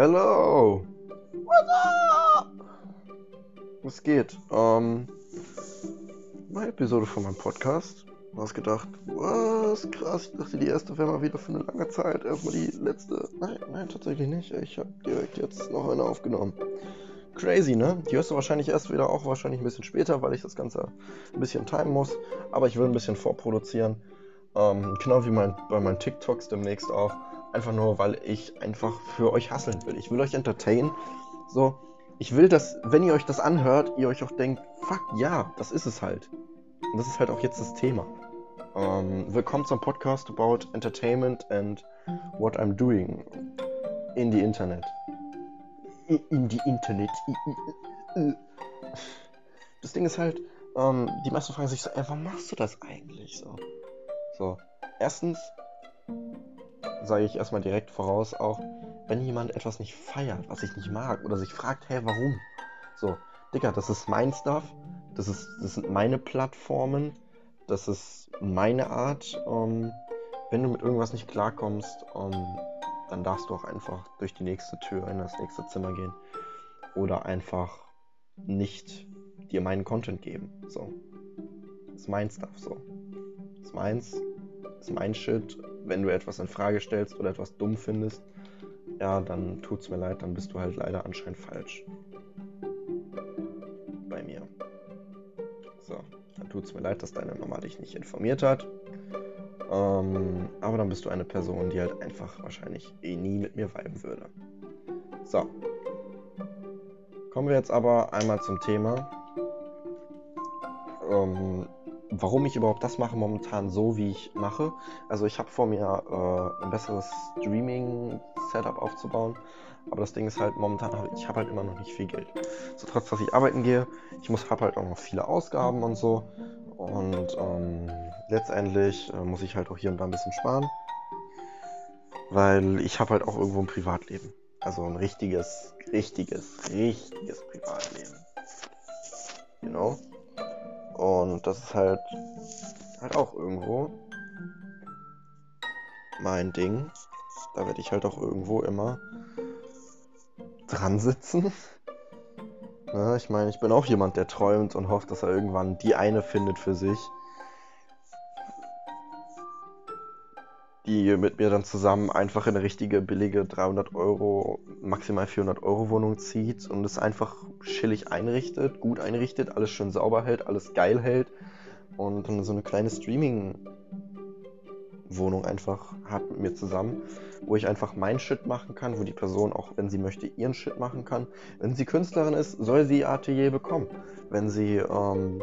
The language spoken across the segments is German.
Hello! What's up? Was geht? Ähm, neue Episode von meinem Podcast. Hast gedacht, was krass, ich dachte, die erste wäre mal wieder für eine lange Zeit. Erstmal die letzte. Nein, nein, tatsächlich nicht. Ich habe direkt jetzt noch eine aufgenommen. Crazy, ne? Die hörst du wahrscheinlich erst wieder auch wahrscheinlich ein bisschen später, weil ich das Ganze ein bisschen timen muss. Aber ich will ein bisschen vorproduzieren. Ähm, genau wie mein, bei meinen TikToks demnächst auch. Einfach nur, weil ich einfach für euch hasseln will. Ich will euch entertainen. So, ich will, dass, wenn ihr euch das anhört, ihr euch auch denkt, fuck ja, das ist es halt. Und das ist halt auch jetzt das Thema. Ähm, willkommen zum Podcast about Entertainment and what I'm doing in the Internet. In die Internet. Das Ding ist halt, ähm, die meisten fragen sich so, ey, warum machst du das eigentlich so? So, erstens sage ich erstmal direkt voraus auch, wenn jemand etwas nicht feiert, was ich nicht mag, oder sich fragt, hey, warum? So, Digga, das ist mein Stuff, das, ist, das sind meine Plattformen, das ist meine Art. Ähm, wenn du mit irgendwas nicht klarkommst, ähm, dann darfst du auch einfach durch die nächste Tür in das nächste Zimmer gehen. Oder einfach nicht dir meinen Content geben. So. Das ist mein Stuff so. Das ist meins ist mein Shit. Wenn du etwas in Frage stellst oder etwas dumm findest, ja, dann tut's mir leid, dann bist du halt leider anscheinend falsch. Bei mir. So, dann tut's mir leid, dass deine Mama dich nicht informiert hat. Ähm, aber dann bist du eine Person, die halt einfach wahrscheinlich eh nie mit mir viben würde. So. Kommen wir jetzt aber einmal zum Thema. Ähm, warum ich überhaupt das mache momentan so, wie ich mache. Also ich habe vor mir äh, ein besseres Streaming-Setup aufzubauen. Aber das Ding ist halt, momentan habe ich habe halt immer noch nicht viel Geld. So trotz, dass ich arbeiten gehe, ich habe halt auch noch viele Ausgaben und so. Und ähm, letztendlich äh, muss ich halt auch hier und da ein bisschen sparen. Weil ich habe halt auch irgendwo ein Privatleben. Also ein richtiges, richtiges, richtiges Privatleben. You know? Und das ist halt, halt auch irgendwo mein Ding. Da werde ich halt auch irgendwo immer dran sitzen. Na, ich meine, ich bin auch jemand, der träumt und hofft, dass er irgendwann die eine findet für sich, die mit mir dann zusammen einfach in eine richtige billige 300 Euro, maximal 400 Euro Wohnung zieht und es einfach chillig einrichtet, gut einrichtet, alles schön sauber hält, alles geil hält und dann so eine kleine Streaming Wohnung einfach hat mit mir zusammen, wo ich einfach mein Shit machen kann, wo die Person auch, wenn sie möchte, ihren Shit machen kann. Wenn sie Künstlerin ist, soll sie Atelier bekommen. Wenn sie ähm,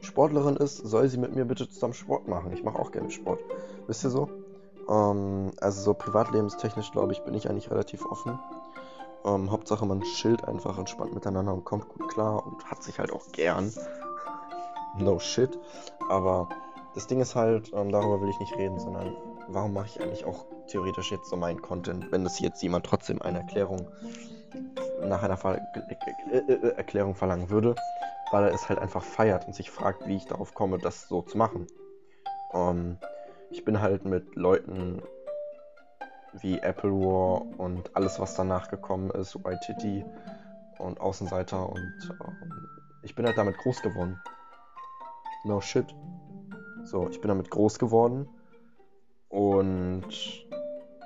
Sportlerin ist, soll sie mit mir bitte zusammen Sport machen. Ich mache auch gerne Sport. Wisst ihr so? Ähm, also so privatlebenstechnisch, glaube ich, bin ich eigentlich relativ offen. Ähm, Hauptsache man chillt einfach entspannt miteinander und kommt gut klar und hat sich halt auch gern. no shit. Aber das Ding ist halt, ähm, darüber will ich nicht reden, sondern warum mache ich eigentlich auch theoretisch jetzt so meinen Content, wenn das jetzt jemand trotzdem eine Erklärung nach einer Ver äh, äh, Erklärung verlangen würde, weil er es halt einfach feiert und sich fragt, wie ich darauf komme, das so zu machen. Ähm, ich bin halt mit Leuten wie Apple War und alles, was danach gekommen ist, Titty und Außenseiter und ähm, ich bin halt damit groß geworden. No shit. So, ich bin damit groß geworden und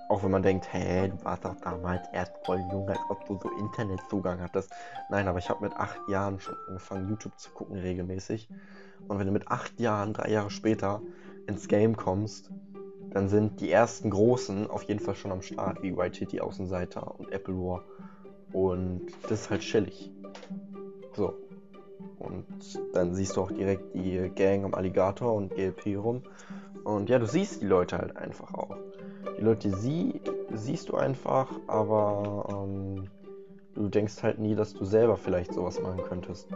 auch wenn man denkt, hä, du warst doch damals erst voll jung, als ob du so Internetzugang hattest. Nein, aber ich habe mit acht Jahren schon angefangen, YouTube zu gucken regelmäßig. Und wenn du mit acht Jahren, drei Jahre später, ins Game kommst, dann sind die ersten Großen auf jeden Fall schon am Start, wie City Außenseiter und Apple War. Und das ist halt chillig. So. Und dann siehst du auch direkt die Gang am Alligator und GLP rum. Und ja, du siehst die Leute halt einfach auch. Die Leute sie, siehst du einfach, aber ähm, du denkst halt nie, dass du selber vielleicht sowas machen könntest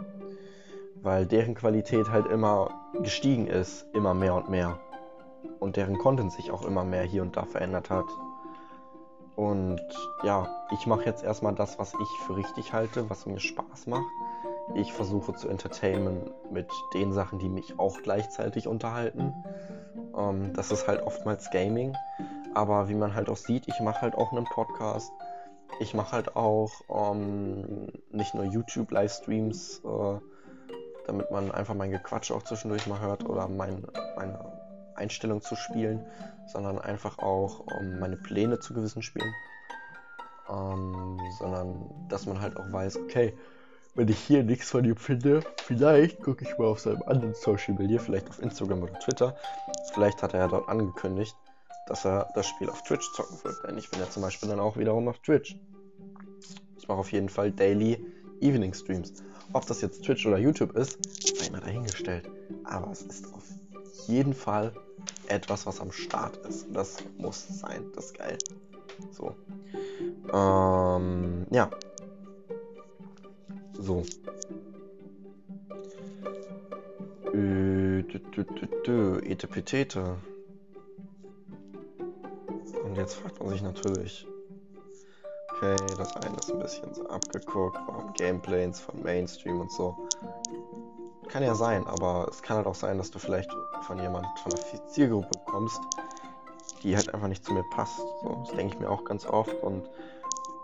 weil deren Qualität halt immer gestiegen ist, immer mehr und mehr. Und deren Content sich auch immer mehr hier und da verändert hat. Und ja, ich mache jetzt erstmal das, was ich für richtig halte, was mir Spaß macht. Ich versuche zu entertainen mit den Sachen, die mich auch gleichzeitig unterhalten. Ähm, das ist halt oftmals Gaming. Aber wie man halt auch sieht, ich mache halt auch einen Podcast. ich mache halt auch ähm, nicht nur YouTube-Livestreams, äh, damit man einfach mein Gequatsch auch zwischendurch mal hört oder mein, meine Einstellung zu spielen, sondern einfach auch um meine Pläne zu gewissen Spielen. Ähm, sondern dass man halt auch weiß, okay, wenn ich hier nichts von ihm finde, vielleicht gucke ich mal auf seinem anderen Social Media, vielleicht auf Instagram oder Twitter. Vielleicht hat er ja dort angekündigt, dass er das Spiel auf Twitch zocken wird. Denn ich bin ja zum Beispiel dann auch wiederum auf Twitch. Ich mache auf jeden Fall Daily Evening Streams. Ob das jetzt Twitch oder YouTube ist, sei mal dahingestellt. Aber es ist auf jeden Fall etwas, was am Start ist. Das muss sein. Das ist geil. So. Ähm, ja. So. Etepetete. Und jetzt fragt man sich natürlich, okay, das eine ist ein bisschen so abgeguckt, warum Gameplays von Mainstream und so. Kann ja sein, aber es kann halt auch sein, dass du vielleicht von jemand von einer Zielgruppe kommst, die halt einfach nicht zu mir passt. So, das denke ich mir auch ganz oft und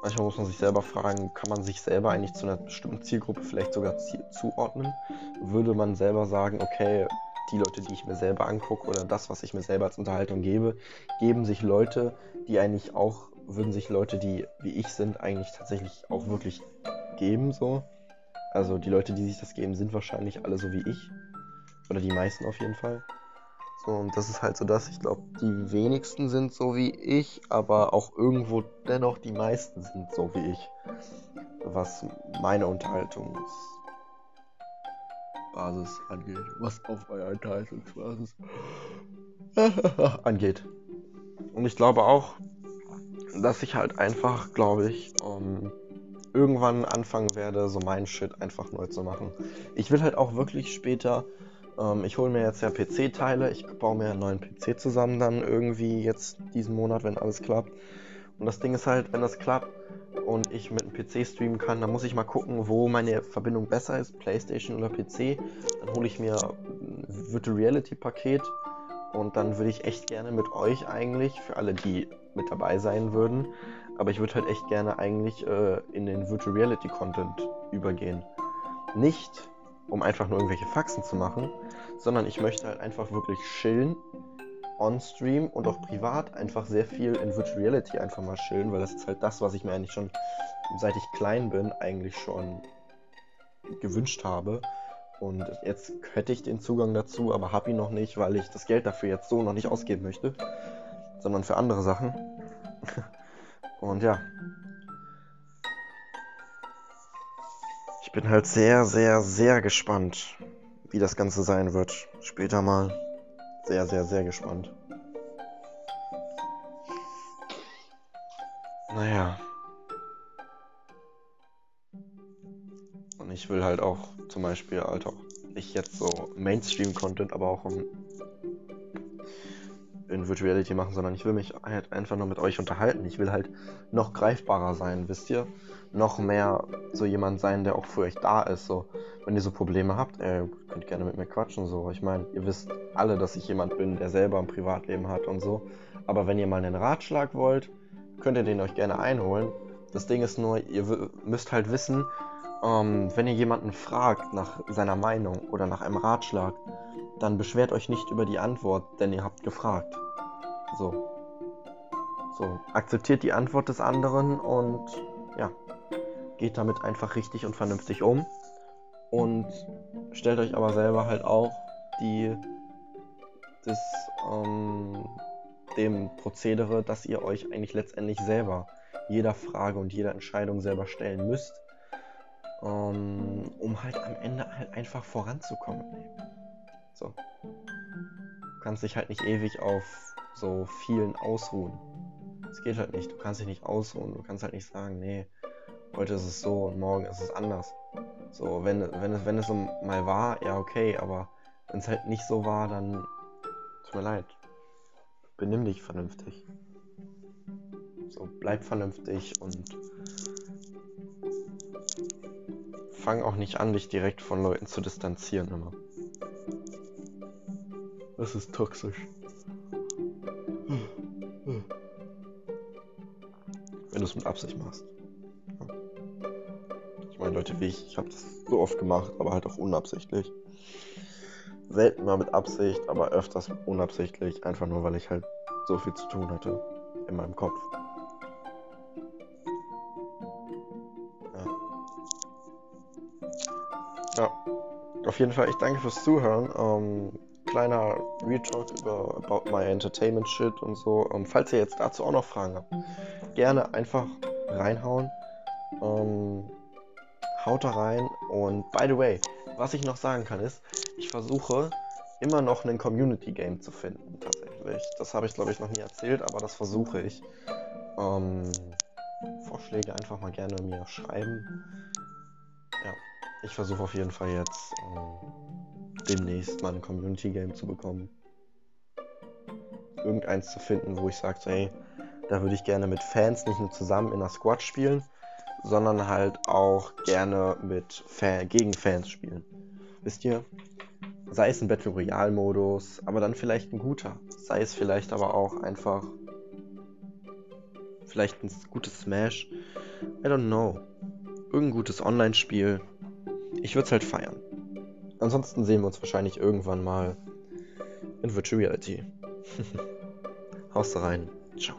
manchmal muss man sich selber fragen, kann man sich selber eigentlich zu einer bestimmten Zielgruppe vielleicht sogar zuordnen? Würde man selber sagen, okay, die Leute, die ich mir selber angucke oder das, was ich mir selber als Unterhaltung gebe, geben sich Leute, die eigentlich auch, würden sich Leute, die wie ich sind, eigentlich tatsächlich auch wirklich geben, so. Also die Leute, die sich das geben, sind wahrscheinlich alle so wie ich. Oder die meisten auf jeden Fall. So, und das ist halt so das, ich glaube, die wenigsten sind so wie ich, aber auch irgendwo dennoch die meisten sind so wie ich. Was meine Unterhaltungsbasis angeht. Was auf meine Unterhaltungsbasis angeht. Und ich glaube auch, dass ich halt einfach, glaube ich, um, irgendwann anfangen werde, so meinen Shit einfach neu zu machen. Ich will halt auch wirklich später ähm, ich hole mir jetzt ja PC-Teile. Ich baue mir einen neuen PC zusammen dann irgendwie jetzt diesen Monat, wenn alles klappt. Und das Ding ist halt, wenn das klappt und ich mit einem PC streamen kann, dann muss ich mal gucken, wo meine Verbindung besser ist, PlayStation oder PC. Dann hole ich mir ein Virtual Reality Paket und dann würde ich echt gerne mit euch eigentlich, für alle, die mit dabei sein würden, aber ich würde halt echt gerne eigentlich äh, in den Virtual Reality Content übergehen. Nicht um einfach nur irgendwelche Faxen zu machen, sondern ich möchte halt einfach wirklich chillen, on-stream und auch privat einfach sehr viel in Virtual Reality einfach mal chillen, weil das ist halt das, was ich mir eigentlich schon, seit ich klein bin, eigentlich schon gewünscht habe. Und jetzt hätte ich den Zugang dazu, aber habe ihn noch nicht, weil ich das Geld dafür jetzt so noch nicht ausgeben möchte, sondern für andere Sachen. Und ja, bin halt sehr, sehr, sehr gespannt, wie das Ganze sein wird. Später mal. Sehr, sehr, sehr gespannt. Naja. Und ich will halt auch zum Beispiel halt auch nicht jetzt so Mainstream-Content, aber auch um in Virtual Reality machen, sondern ich will mich halt einfach nur mit euch unterhalten. Ich will halt noch greifbarer sein, wisst ihr? Noch mehr so jemand sein, der auch für euch da ist. So, wenn ihr so Probleme habt, ey, könnt ihr gerne mit mir quatschen. So, ich meine, ihr wisst alle, dass ich jemand bin, der selber ein Privatleben hat und so. Aber wenn ihr mal einen Ratschlag wollt, könnt ihr den euch gerne einholen. Das Ding ist nur, ihr müsst halt wissen, ähm, wenn ihr jemanden fragt nach seiner Meinung oder nach einem Ratschlag, dann beschwert euch nicht über die Antwort, denn ihr habt gefragt. So. So, akzeptiert die Antwort des anderen und ja, geht damit einfach richtig und vernünftig um. Und stellt euch aber selber halt auch die das, ähm, dem Prozedere, dass ihr euch eigentlich letztendlich selber jeder Frage und jeder Entscheidung selber stellen müsst, ähm, um halt am Ende halt einfach voranzukommen. So. Du kannst dich halt nicht ewig auf so vielen ausruhen. Es geht halt nicht. Du kannst dich nicht ausruhen. Du kannst halt nicht sagen, nee, heute ist es so und morgen ist es anders. So, wenn, wenn, es, wenn es so mal war, ja okay, aber wenn es halt nicht so war, dann tut mir leid. Benimm dich vernünftig. So, bleib vernünftig und fang auch nicht an, dich direkt von Leuten zu distanzieren immer. Das ist toxisch. Wenn du es mit Absicht machst. Leute wie ich. Ich habe das so oft gemacht, aber halt auch unabsichtlich. Selten mal mit Absicht, aber öfters unabsichtlich. Einfach nur, weil ich halt so viel zu tun hatte in meinem Kopf. Ja. Auf jeden Fall, ich danke fürs Zuhören. Ähm, kleiner Retalk über About My Entertainment Shit und so. Ähm, falls ihr jetzt dazu auch noch Fragen habt, gerne einfach reinhauen. Ähm, haut da rein. Und by the way, was ich noch sagen kann ist, ich versuche immer noch ein Community Game zu finden, tatsächlich. Das habe ich glaube ich noch nie erzählt, aber das versuche ich. Ähm, Vorschläge einfach mal gerne mir schreiben. Ich versuche auf jeden Fall jetzt ähm, demnächst mal ein Community Game zu bekommen. Irgendeins zu finden, wo ich sage, hey, da würde ich gerne mit Fans nicht nur zusammen in der Squad spielen, sondern halt auch gerne mit Fan gegen Fans spielen. Wisst ihr? Sei es ein Battle Royale Modus, aber dann vielleicht ein guter. Sei es vielleicht aber auch einfach vielleicht ein gutes Smash. I don't know. Irgendein gutes Online-Spiel. Ich würde es halt feiern. Ansonsten sehen wir uns wahrscheinlich irgendwann mal in Virtual Reality. Haust rein. Ciao.